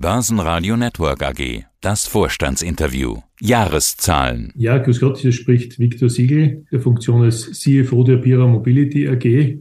Börsenradio Network AG. Das Vorstandsinterview. Jahreszahlen. Ja, grüß Gott, hier spricht Viktor Siegel, der Funktion als CFO der Pira Mobility AG.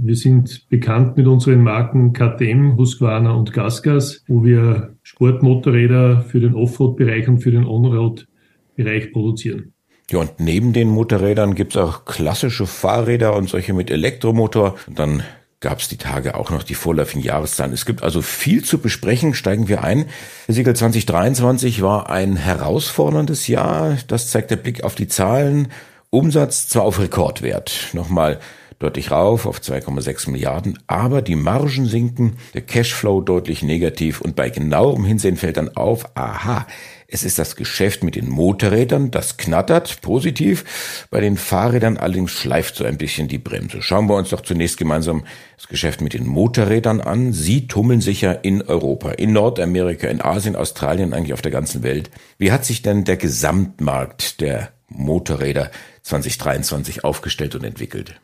Wir sind bekannt mit unseren Marken KTM, Husqvarna und Gasgas, wo wir Sportmotorräder für den Offroad-Bereich und für den On-Road-Bereich produzieren. Ja, und neben den Motorrädern gibt's auch klassische Fahrräder und solche mit Elektromotor. Und dann gab es die Tage auch noch die vorläufigen Jahreszahlen. Es gibt also viel zu besprechen. Steigen wir ein. Herr Siegel 2023 war ein herausforderndes Jahr. Das zeigt der Blick auf die Zahlen. Umsatz zwar auf Rekordwert. Nochmal deutlich rauf auf 2,6 Milliarden, aber die Margen sinken, der Cashflow deutlich negativ und bei genauerem Hinsehen fällt dann auf, aha, es ist das Geschäft mit den Motorrädern, das knattert positiv, bei den Fahrrädern allerdings schleift so ein bisschen die Bremse. Schauen wir uns doch zunächst gemeinsam das Geschäft mit den Motorrädern an. Sie tummeln sich ja in Europa, in Nordamerika, in Asien, Australien, eigentlich auf der ganzen Welt. Wie hat sich denn der Gesamtmarkt der Motorräder 2023 aufgestellt und entwickelt?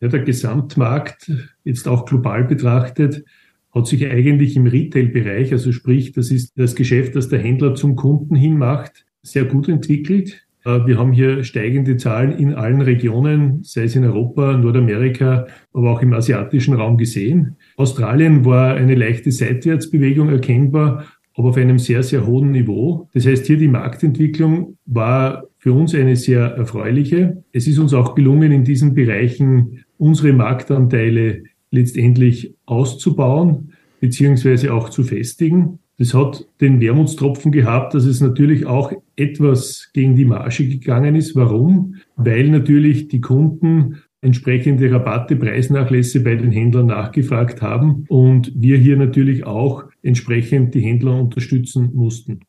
Ja, der Gesamtmarkt, jetzt auch global betrachtet, hat sich eigentlich im Retail-Bereich, also sprich, das ist das Geschäft, das der Händler zum Kunden hin macht, sehr gut entwickelt. Äh, wir haben hier steigende Zahlen in allen Regionen, sei es in Europa, Nordamerika, aber auch im asiatischen Raum gesehen. Australien war eine leichte Seitwärtsbewegung erkennbar, aber auf einem sehr, sehr hohen Niveau. Das heißt, hier die Marktentwicklung war für uns eine sehr erfreuliche. Es ist uns auch gelungen, in diesen Bereichen unsere Marktanteile letztendlich auszubauen beziehungsweise auch zu festigen. Das hat den Wermutstropfen gehabt, dass es natürlich auch etwas gegen die Marge gegangen ist. Warum? Weil natürlich die Kunden entsprechende Rabatte, Preisnachlässe bei den Händlern nachgefragt haben und wir hier natürlich auch entsprechend die Händler unterstützen mussten.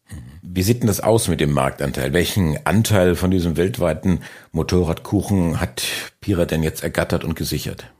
Wie sieht denn das aus mit dem Marktanteil? Welchen Anteil von diesem weltweiten Motorradkuchen hat Pira denn jetzt ergattert und gesichert?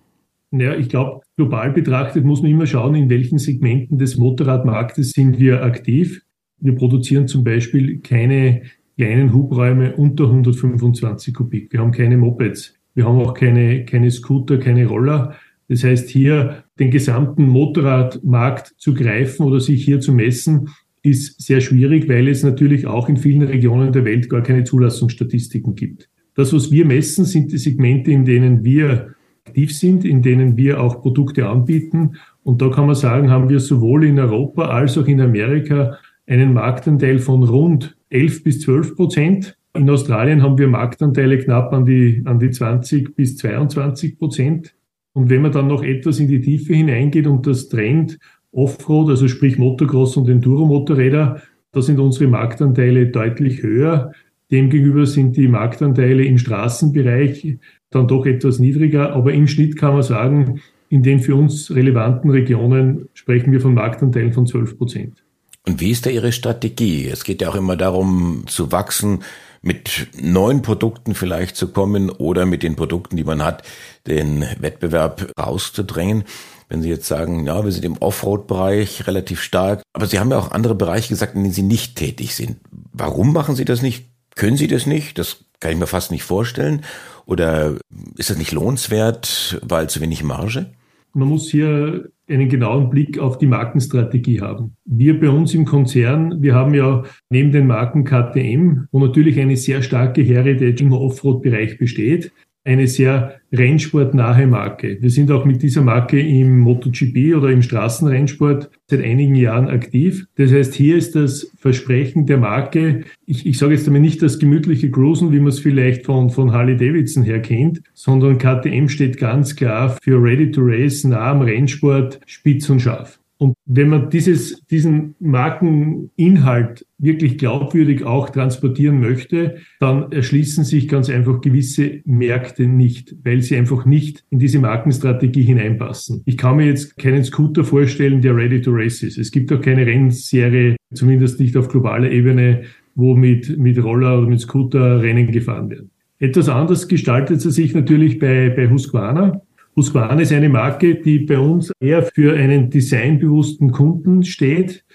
Naja, ich glaube, global betrachtet muss man immer schauen, in welchen Segmenten des Motorradmarktes sind wir aktiv. Wir produzieren zum Beispiel keine kleinen Hubräume unter 125 Kubik. Wir haben keine Mopeds. Wir haben auch keine, keine Scooter, keine Roller. Das heißt, hier den gesamten Motorradmarkt zu greifen oder sich hier zu messen, ist sehr schwierig, weil es natürlich auch in vielen Regionen der Welt gar keine Zulassungsstatistiken gibt. Das, was wir messen, sind die Segmente, in denen wir aktiv sind, in denen wir auch Produkte anbieten. Und da kann man sagen, haben wir sowohl in Europa als auch in Amerika einen Marktanteil von rund 11 bis 12 Prozent. In Australien haben wir Marktanteile knapp an die, an die 20 bis 22 Prozent. Und wenn man dann noch etwas in die Tiefe hineingeht und das Trend Offroad, also sprich Motocross und Enduro-Motorräder, da sind unsere Marktanteile deutlich höher. Demgegenüber sind die Marktanteile im Straßenbereich dann doch etwas niedriger. Aber im Schnitt kann man sagen, in den für uns relevanten Regionen sprechen wir von Marktanteilen von 12 Prozent. Und wie ist da Ihre Strategie? Es geht ja auch immer darum, zu wachsen, mit neuen Produkten vielleicht zu kommen oder mit den Produkten, die man hat, den Wettbewerb rauszudrängen. Wenn Sie jetzt sagen, ja, wir sind im Offroad-Bereich relativ stark, aber Sie haben ja auch andere Bereiche gesagt, in denen Sie nicht tätig sind. Warum machen Sie das nicht? Können Sie das nicht? Das kann ich mir fast nicht vorstellen. Oder ist das nicht lohnenswert, weil zu wenig Marge? Man muss hier einen genauen Blick auf die Markenstrategie haben. Wir bei uns im Konzern, wir haben ja neben den Marken KTM, wo natürlich eine sehr starke Heritage im Offroad-Bereich besteht, eine sehr rennsportnahe Marke. Wir sind auch mit dieser Marke im MotoGP oder im Straßenrennsport seit einigen Jahren aktiv. Das heißt, hier ist das Versprechen der Marke, ich, ich sage jetzt damit nicht das gemütliche Cruisen, wie man es vielleicht von, von Harley Davidson her kennt, sondern KTM steht ganz klar für Ready to Race, nah am Rennsport, spitz und scharf. Und wenn man dieses, diesen Markeninhalt wirklich glaubwürdig auch transportieren möchte, dann erschließen sich ganz einfach gewisse Märkte nicht, weil sie einfach nicht in diese Markenstrategie hineinpassen. Ich kann mir jetzt keinen Scooter vorstellen, der ready to race ist. Es gibt auch keine Rennserie, zumindest nicht auf globaler Ebene, wo mit, mit Roller oder mit Scooter Rennen gefahren werden. Etwas anders gestaltet es sich natürlich bei, bei Husqvarna. Husqvarna ist eine Marke, die bei uns eher für einen designbewussten Kunden steht,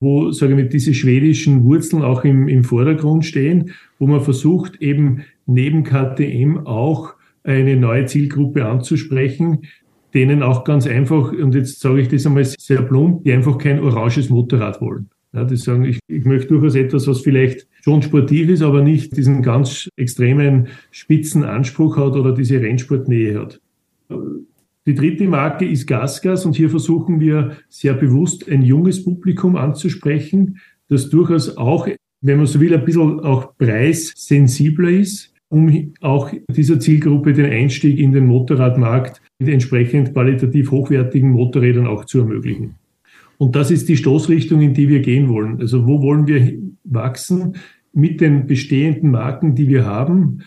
wo, sage ich diese schwedischen Wurzeln auch im, im Vordergrund stehen, wo man versucht, eben neben KTM auch eine neue Zielgruppe anzusprechen, denen auch ganz einfach, und jetzt sage ich das einmal sehr plump, die einfach kein oranges Motorrad wollen. Ja, die sagen, ich, ich möchte durchaus etwas, was vielleicht schon sportiv ist, aber nicht diesen ganz extremen spitzen Anspruch hat oder diese Rennsportnähe hat. Die dritte Marke ist Gasgas und hier versuchen wir sehr bewusst ein junges Publikum anzusprechen, das durchaus auch, wenn man so will, ein bisschen auch preissensibler ist, um auch dieser Zielgruppe den Einstieg in den Motorradmarkt mit entsprechend qualitativ hochwertigen Motorrädern auch zu ermöglichen. Und das ist die Stoßrichtung, in die wir gehen wollen. Also wo wollen wir wachsen mit den bestehenden Marken, die wir haben,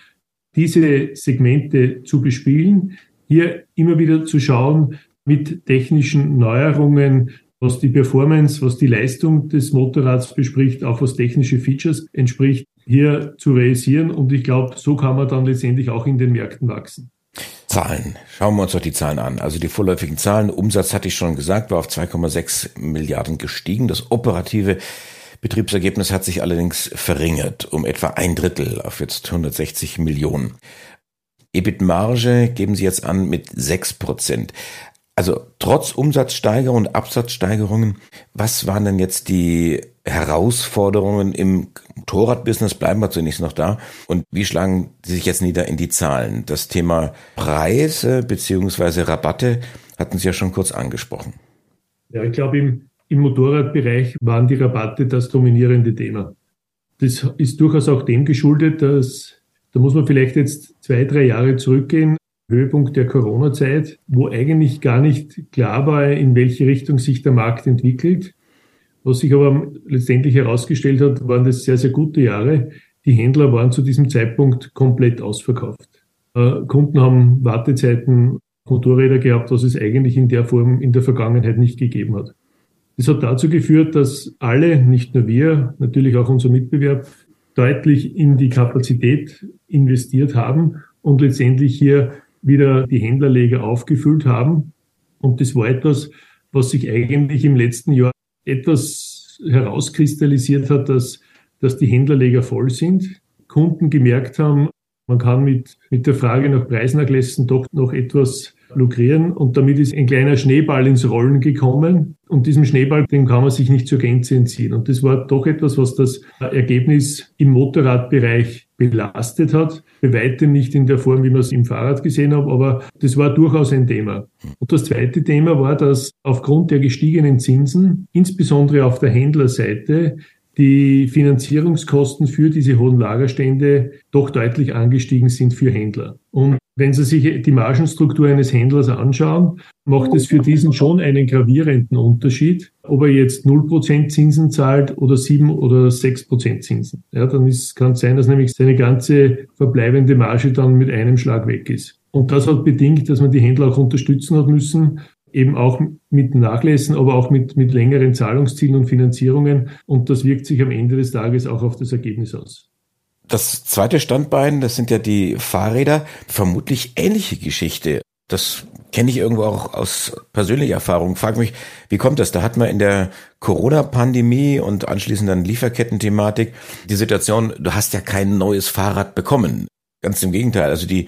diese Segmente zu bespielen, hier immer wieder zu schauen mit technischen Neuerungen, was die Performance, was die Leistung des Motorrads bespricht, auch was technische Features entspricht, hier zu realisieren. Und ich glaube, so kann man dann letztendlich auch in den Märkten wachsen. Zahlen. Schauen wir uns doch die Zahlen an. Also die vorläufigen Zahlen. Umsatz hatte ich schon gesagt, war auf 2,6 Milliarden gestiegen. Das operative Betriebsergebnis hat sich allerdings verringert um etwa ein Drittel auf jetzt 160 Millionen. EBIT-Marge geben Sie jetzt an mit 6 Prozent. Also trotz Umsatzsteigerung und Absatzsteigerungen, was waren denn jetzt die Herausforderungen im Motorradbusiness? Bleiben wir zunächst noch da. Und wie schlagen Sie sich jetzt nieder in die Zahlen? Das Thema Preise beziehungsweise Rabatte hatten Sie ja schon kurz angesprochen. Ja, ich glaube, im, im Motorradbereich waren die Rabatte das dominierende Thema. Das ist durchaus auch dem geschuldet, dass da muss man vielleicht jetzt zwei, drei Jahre zurückgehen. Höhepunkt der Corona-Zeit, wo eigentlich gar nicht klar war, in welche Richtung sich der Markt entwickelt. Was sich aber letztendlich herausgestellt hat, waren das sehr, sehr gute Jahre. Die Händler waren zu diesem Zeitpunkt komplett ausverkauft. Äh, Kunden haben Wartezeiten, Motorräder gehabt, was es eigentlich in der Form in der Vergangenheit nicht gegeben hat. Das hat dazu geführt, dass alle, nicht nur wir, natürlich auch unser Mitbewerb, deutlich in die Kapazität investiert haben und letztendlich hier wieder die Händlerleger aufgefüllt haben. Und das war etwas, was sich eigentlich im letzten Jahr etwas herauskristallisiert hat, dass, dass die Händlerleger voll sind. Kunden gemerkt haben, man kann mit, mit der Frage nach Preisnachlässen doch noch etwas lukrieren und damit ist ein kleiner Schneeball ins Rollen gekommen und diesem Schneeball, dem kann man sich nicht zur Gänze entziehen. Und das war doch etwas, was das Ergebnis im Motorradbereich belastet hat. Bei weitem nicht in der Form, wie man es im Fahrrad gesehen hat, aber das war durchaus ein Thema. Und das zweite Thema war, dass aufgrund der gestiegenen Zinsen, insbesondere auf der Händlerseite, die Finanzierungskosten für diese hohen Lagerstände doch deutlich angestiegen sind für Händler. Und wenn Sie sich die Margenstruktur eines Händlers anschauen, macht es für diesen schon einen gravierenden Unterschied, ob er jetzt 0% Zinsen zahlt oder 7 oder 6% Zinsen. Ja, dann ist, kann es sein, dass nämlich seine ganze verbleibende Marge dann mit einem Schlag weg ist. Und das hat bedingt, dass man die Händler auch unterstützen hat müssen, eben auch mit Nachlässen, aber auch mit, mit längeren Zahlungszielen und Finanzierungen. Und das wirkt sich am Ende des Tages auch auf das Ergebnis aus. Das zweite Standbein, das sind ja die Fahrräder. Vermutlich ähnliche Geschichte. Das kenne ich irgendwo auch aus persönlicher Erfahrung. Frag mich, wie kommt das? Da hat man in der Corona-Pandemie und anschließend dann Lieferkettenthematik die Situation, du hast ja kein neues Fahrrad bekommen. Ganz im Gegenteil. Also die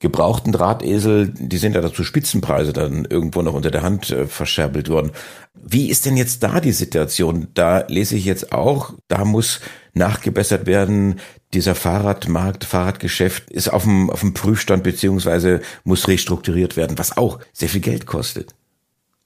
gebrauchten Drahtesel, die sind ja dazu Spitzenpreise dann irgendwo noch unter der Hand äh, verscherbelt worden. Wie ist denn jetzt da die Situation? Da lese ich jetzt auch, da muss nachgebessert werden. Dieser Fahrradmarkt, Fahrradgeschäft ist auf dem, auf dem Prüfstand beziehungsweise muss restrukturiert werden, was auch sehr viel Geld kostet.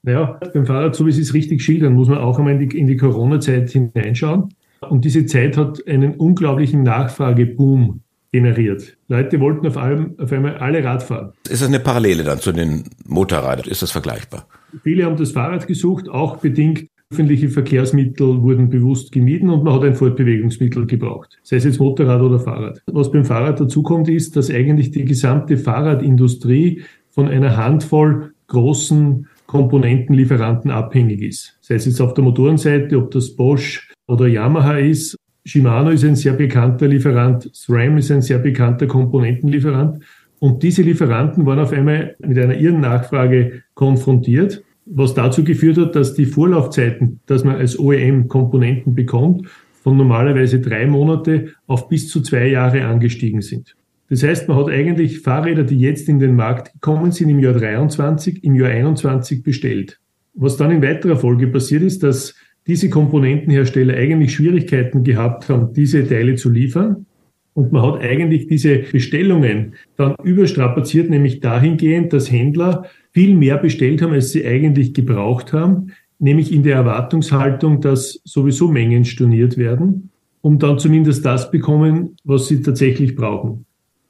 Naja, beim Fahrrad, so wie Sie es richtig schildern, muss man auch einmal in die, in die Corona-Zeit hineinschauen. Und diese Zeit hat einen unglaublichen Nachfrageboom generiert. Leute wollten auf, allem, auf einmal alle Rad fahren. Ist das eine Parallele dann zu den Motorrädern? Ist das vergleichbar? Viele haben das Fahrrad gesucht, auch bedingt öffentliche Verkehrsmittel wurden bewusst gemieden und man hat ein Fortbewegungsmittel gebraucht, sei es jetzt Motorrad oder Fahrrad. Was beim Fahrrad dazukommt, ist, dass eigentlich die gesamte Fahrradindustrie von einer Handvoll großen Komponentenlieferanten abhängig ist. Sei es jetzt auf der Motorenseite, ob das Bosch oder Yamaha ist Shimano ist ein sehr bekannter Lieferant, SRAM ist ein sehr bekannter Komponentenlieferant. Und diese Lieferanten waren auf einmal mit einer irren Nachfrage konfrontiert, was dazu geführt hat, dass die Vorlaufzeiten, dass man als OEM Komponenten bekommt, von normalerweise drei Monate auf bis zu zwei Jahre angestiegen sind. Das heißt, man hat eigentlich Fahrräder, die jetzt in den Markt gekommen sind, im Jahr 23, im Jahr 21 bestellt. Was dann in weiterer Folge passiert ist, dass diese Komponentenhersteller eigentlich Schwierigkeiten gehabt haben, diese Teile zu liefern. Und man hat eigentlich diese Bestellungen dann überstrapaziert, nämlich dahingehend, dass Händler viel mehr bestellt haben, als sie eigentlich gebraucht haben, nämlich in der Erwartungshaltung, dass sowieso Mengen storniert werden, um dann zumindest das bekommen, was sie tatsächlich brauchen.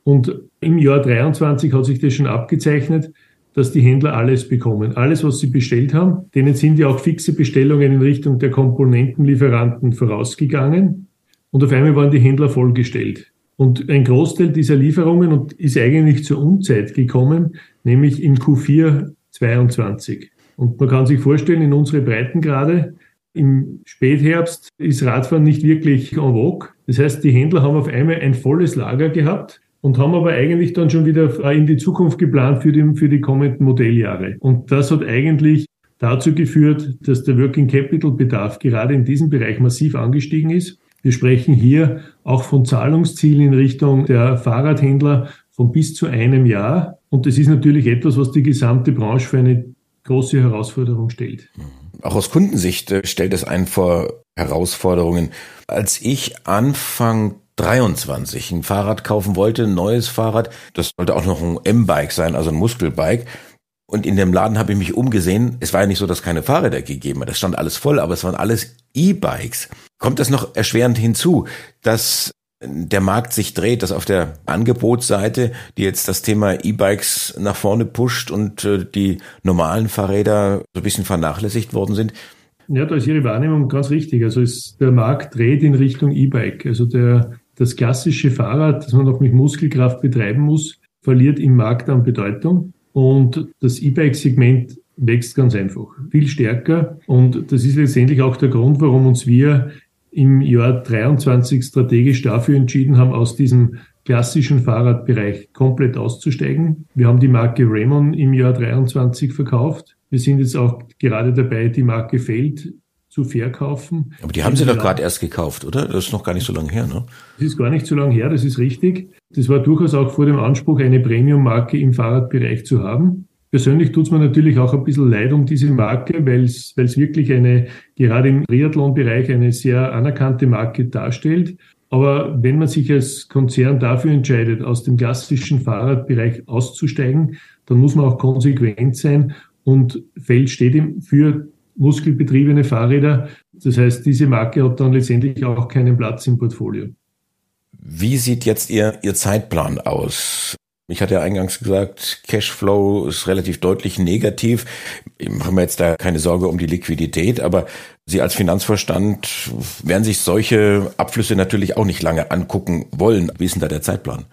Und im Jahr 23 hat sich das schon abgezeichnet, dass die Händler alles bekommen. Alles, was sie bestellt haben, denen sind ja auch fixe Bestellungen in Richtung der Komponentenlieferanten vorausgegangen. Und auf einmal waren die Händler vollgestellt. Und ein Großteil dieser Lieferungen ist eigentlich zur Unzeit gekommen, nämlich im Q4 22. Und man kann sich vorstellen, in unsere Breitengrade im Spätherbst ist Radfahren nicht wirklich en vogue. Das heißt, die Händler haben auf einmal ein volles Lager gehabt und haben aber eigentlich dann schon wieder in die Zukunft geplant für die, für die kommenden Modelljahre. Und das hat eigentlich dazu geführt, dass der Working Capital Bedarf gerade in diesem Bereich massiv angestiegen ist. Wir sprechen hier auch von Zahlungszielen in Richtung der Fahrradhändler von bis zu einem Jahr. Und das ist natürlich etwas, was die gesamte Branche für eine große Herausforderung stellt. Auch aus Kundensicht äh, stellt es einen vor Herausforderungen. Als ich Anfang 23 ein Fahrrad kaufen wollte, ein neues Fahrrad. Das sollte auch noch ein M-Bike sein, also ein Muskelbike. Und in dem Laden habe ich mich umgesehen. Es war ja nicht so, dass keine Fahrräder gegeben hat. Das stand alles voll, aber es waren alles E-Bikes. Kommt das noch erschwerend hinzu, dass der Markt sich dreht, dass auf der Angebotsseite, die jetzt das Thema E-Bikes nach vorne pusht und äh, die normalen Fahrräder so ein bisschen vernachlässigt worden sind? Ja, da ist Ihre Wahrnehmung ganz richtig. Also ist, der Markt dreht in Richtung E-Bike. Also der, das klassische Fahrrad, das man noch mit Muskelkraft betreiben muss, verliert im Markt an Bedeutung. Und das E-Bike-Segment wächst ganz einfach, viel stärker. Und das ist letztendlich auch der Grund, warum uns wir im Jahr 23 strategisch dafür entschieden haben, aus diesem klassischen Fahrradbereich komplett auszusteigen. Wir haben die Marke Raymond im Jahr 23 verkauft. Wir sind jetzt auch gerade dabei, die Marke Feld zu verkaufen. Aber die haben Sie doch gerade erst gekauft, oder? Das ist noch gar nicht so lange her, ne? Das ist gar nicht so lange her, das ist richtig. Das war durchaus auch vor dem Anspruch, eine Premium-Marke im Fahrradbereich zu haben. Persönlich tut es mir natürlich auch ein bisschen leid um diese Marke, weil es wirklich eine, gerade im Triathlon-Bereich, eine sehr anerkannte Marke darstellt. Aber wenn man sich als Konzern dafür entscheidet, aus dem klassischen Fahrradbereich auszusteigen, dann muss man auch konsequent sein und Feld steht ihm für muskelbetriebene Fahrräder. Das heißt, diese Marke hat dann letztendlich auch keinen Platz im Portfolio. Wie sieht jetzt Ihr, Ihr Zeitplan aus? Ich hatte ja eingangs gesagt, Cashflow ist relativ deutlich negativ. Ich mache mir jetzt da keine Sorge um die Liquidität, aber Sie als Finanzvorstand werden sich solche Abflüsse natürlich auch nicht lange angucken wollen. Wie ist denn da der Zeitplan?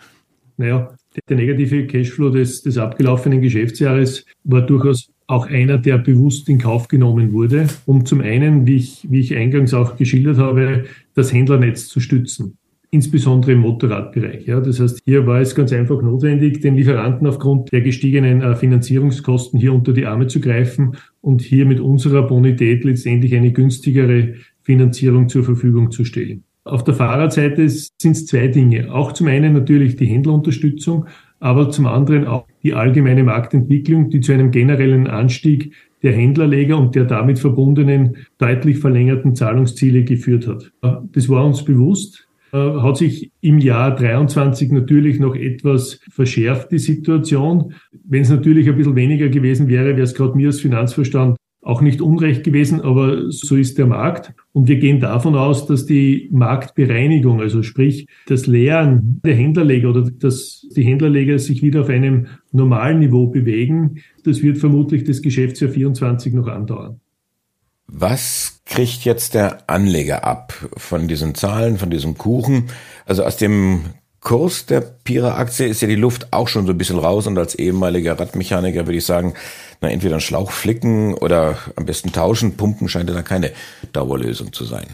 Naja, der negative Cashflow des, des abgelaufenen Geschäftsjahres war durchaus auch einer, der bewusst in Kauf genommen wurde, um zum einen, wie ich, wie ich eingangs auch geschildert habe, das Händlernetz zu stützen insbesondere im Motorradbereich. Ja, das heißt, hier war es ganz einfach notwendig, den Lieferanten aufgrund der gestiegenen äh, Finanzierungskosten hier unter die Arme zu greifen und hier mit unserer Bonität letztendlich eine günstigere Finanzierung zur Verfügung zu stellen. Auf der Fahrradseite sind es zwei Dinge. Auch zum einen natürlich die Händlerunterstützung, aber zum anderen auch die allgemeine Marktentwicklung, die zu einem generellen Anstieg der Händlerleger und der damit verbundenen deutlich verlängerten Zahlungsziele geführt hat. Das war uns bewusst. Äh, hat sich im Jahr 23 natürlich noch etwas verschärft, die Situation. Wenn es natürlich ein bisschen weniger gewesen wäre, wäre es gerade mir als Finanzverstand auch nicht unrecht gewesen, aber so ist der Markt. Und wir gehen davon aus, dass die Marktbereinigung, also sprich das Leeren der Händlerleger oder dass die Händlerleger sich wieder auf einem normalen Niveau bewegen, das wird vermutlich das Geschäftsjahr 24 noch andauern. Was kriegt jetzt der Anleger ab von diesen Zahlen, von diesem Kuchen? Also aus dem Kurs der Pira-Aktie ist ja die Luft auch schon so ein bisschen raus und als ehemaliger Radmechaniker würde ich sagen, na, entweder einen Schlauch flicken oder am besten tauschen. Pumpen scheint ja da keine Dauerlösung zu sein.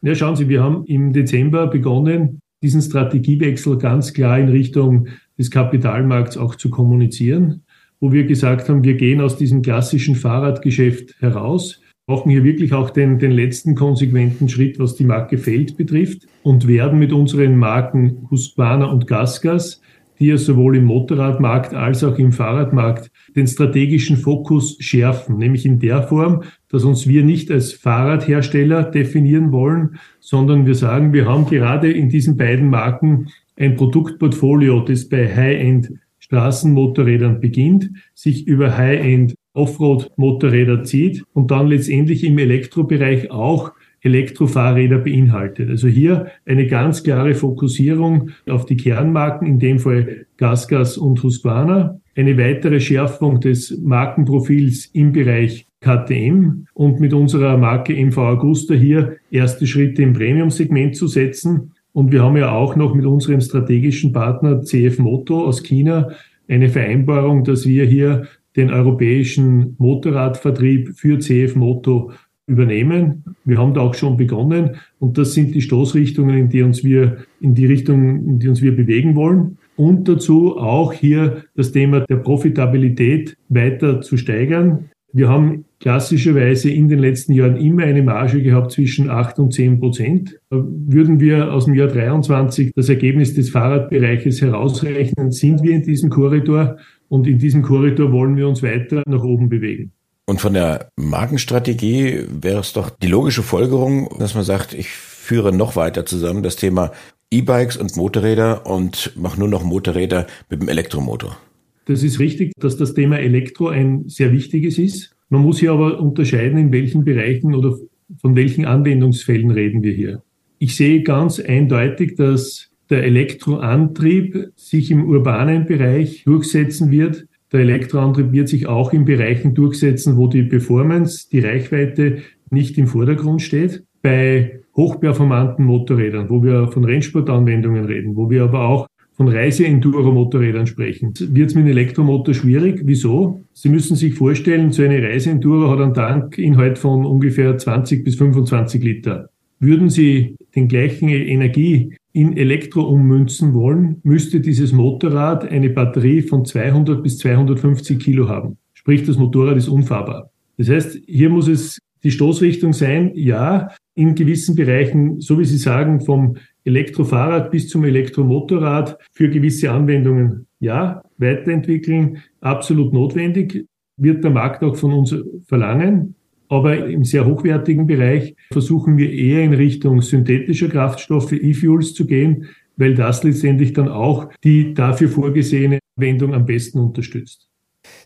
Ja, schauen Sie, wir haben im Dezember begonnen, diesen Strategiewechsel ganz klar in Richtung des Kapitalmarkts auch zu kommunizieren, wo wir gesagt haben, wir gehen aus diesem klassischen Fahrradgeschäft heraus brauchen hier wirklich auch den, den letzten konsequenten Schritt, was die Marke Feld betrifft und werden mit unseren Marken Husqvarna und Gasgas die ja sowohl im Motorradmarkt als auch im Fahrradmarkt den strategischen Fokus schärfen, nämlich in der Form, dass uns wir nicht als Fahrradhersteller definieren wollen, sondern wir sagen, wir haben gerade in diesen beiden Marken ein Produktportfolio, das bei High-End Straßenmotorrädern beginnt, sich über High-End Offroad-Motorräder zieht und dann letztendlich im Elektrobereich auch Elektrofahrräder beinhaltet. Also hier eine ganz klare Fokussierung auf die Kernmarken, in dem Fall Gasgas und Husqvarna, eine weitere Schärfung des Markenprofils im Bereich KTM und mit unserer Marke MV Augusta hier erste Schritte im Premium-Segment zu setzen. Und wir haben ja auch noch mit unserem strategischen Partner CF Moto aus China eine Vereinbarung, dass wir hier den europäischen Motorradvertrieb für CF Moto übernehmen. Wir haben da auch schon begonnen und das sind die Stoßrichtungen, in die uns wir, in die Richtung, in die uns wir bewegen wollen. Und dazu auch hier das Thema der Profitabilität weiter zu steigern. Wir haben klassischerweise in den letzten Jahren immer eine Marge gehabt zwischen 8 und 10 Prozent. Würden wir aus dem Jahr 23 das Ergebnis des Fahrradbereiches herausrechnen, sind wir in diesem Korridor und in diesem Korridor wollen wir uns weiter nach oben bewegen. Und von der Markenstrategie wäre es doch die logische Folgerung, dass man sagt, ich führe noch weiter zusammen das Thema E-Bikes und Motorräder und mache nur noch Motorräder mit dem Elektromotor. Das ist richtig, dass das Thema Elektro ein sehr wichtiges ist. Man muss hier aber unterscheiden, in welchen Bereichen oder von welchen Anwendungsfällen reden wir hier. Ich sehe ganz eindeutig, dass der Elektroantrieb sich im urbanen Bereich durchsetzen wird, der Elektroantrieb wird sich auch in Bereichen durchsetzen, wo die Performance, die Reichweite nicht im Vordergrund steht. Bei hochperformanten Motorrädern, wo wir von Rennsportanwendungen reden, wo wir aber auch von Reise-Enduro-Motorrädern sprechen, wird es mit einem Elektromotor schwierig. Wieso? Sie müssen sich vorstellen, so eine Reise-Enduro hat einen Tankinhalt von ungefähr 20 bis 25 Liter. Würden Sie den gleichen Energie in Elektro ummünzen wollen, müsste dieses Motorrad eine Batterie von 200 bis 250 Kilo haben. Sprich, das Motorrad ist unfahrbar. Das heißt, hier muss es die Stoßrichtung sein, ja, in gewissen Bereichen, so wie Sie sagen, vom Elektrofahrrad bis zum Elektromotorrad für gewisse Anwendungen, ja, weiterentwickeln, absolut notwendig, wird der Markt auch von uns verlangen. Aber im sehr hochwertigen Bereich versuchen wir eher in Richtung synthetischer Kraftstoffe, E-Fuels zu gehen, weil das letztendlich dann auch die dafür vorgesehene Wendung am besten unterstützt.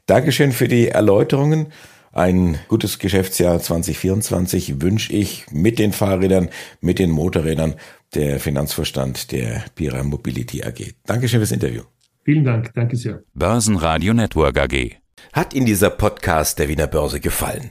Dankeschön für die Erläuterungen. Ein gutes Geschäftsjahr 2024 wünsche ich mit den Fahrrädern, mit den Motorrädern, der Finanzvorstand der Pira Mobility AG. Dankeschön fürs Interview. Vielen Dank, danke sehr. Börsenradio Network AG. Hat Ihnen dieser Podcast der Wiener Börse gefallen?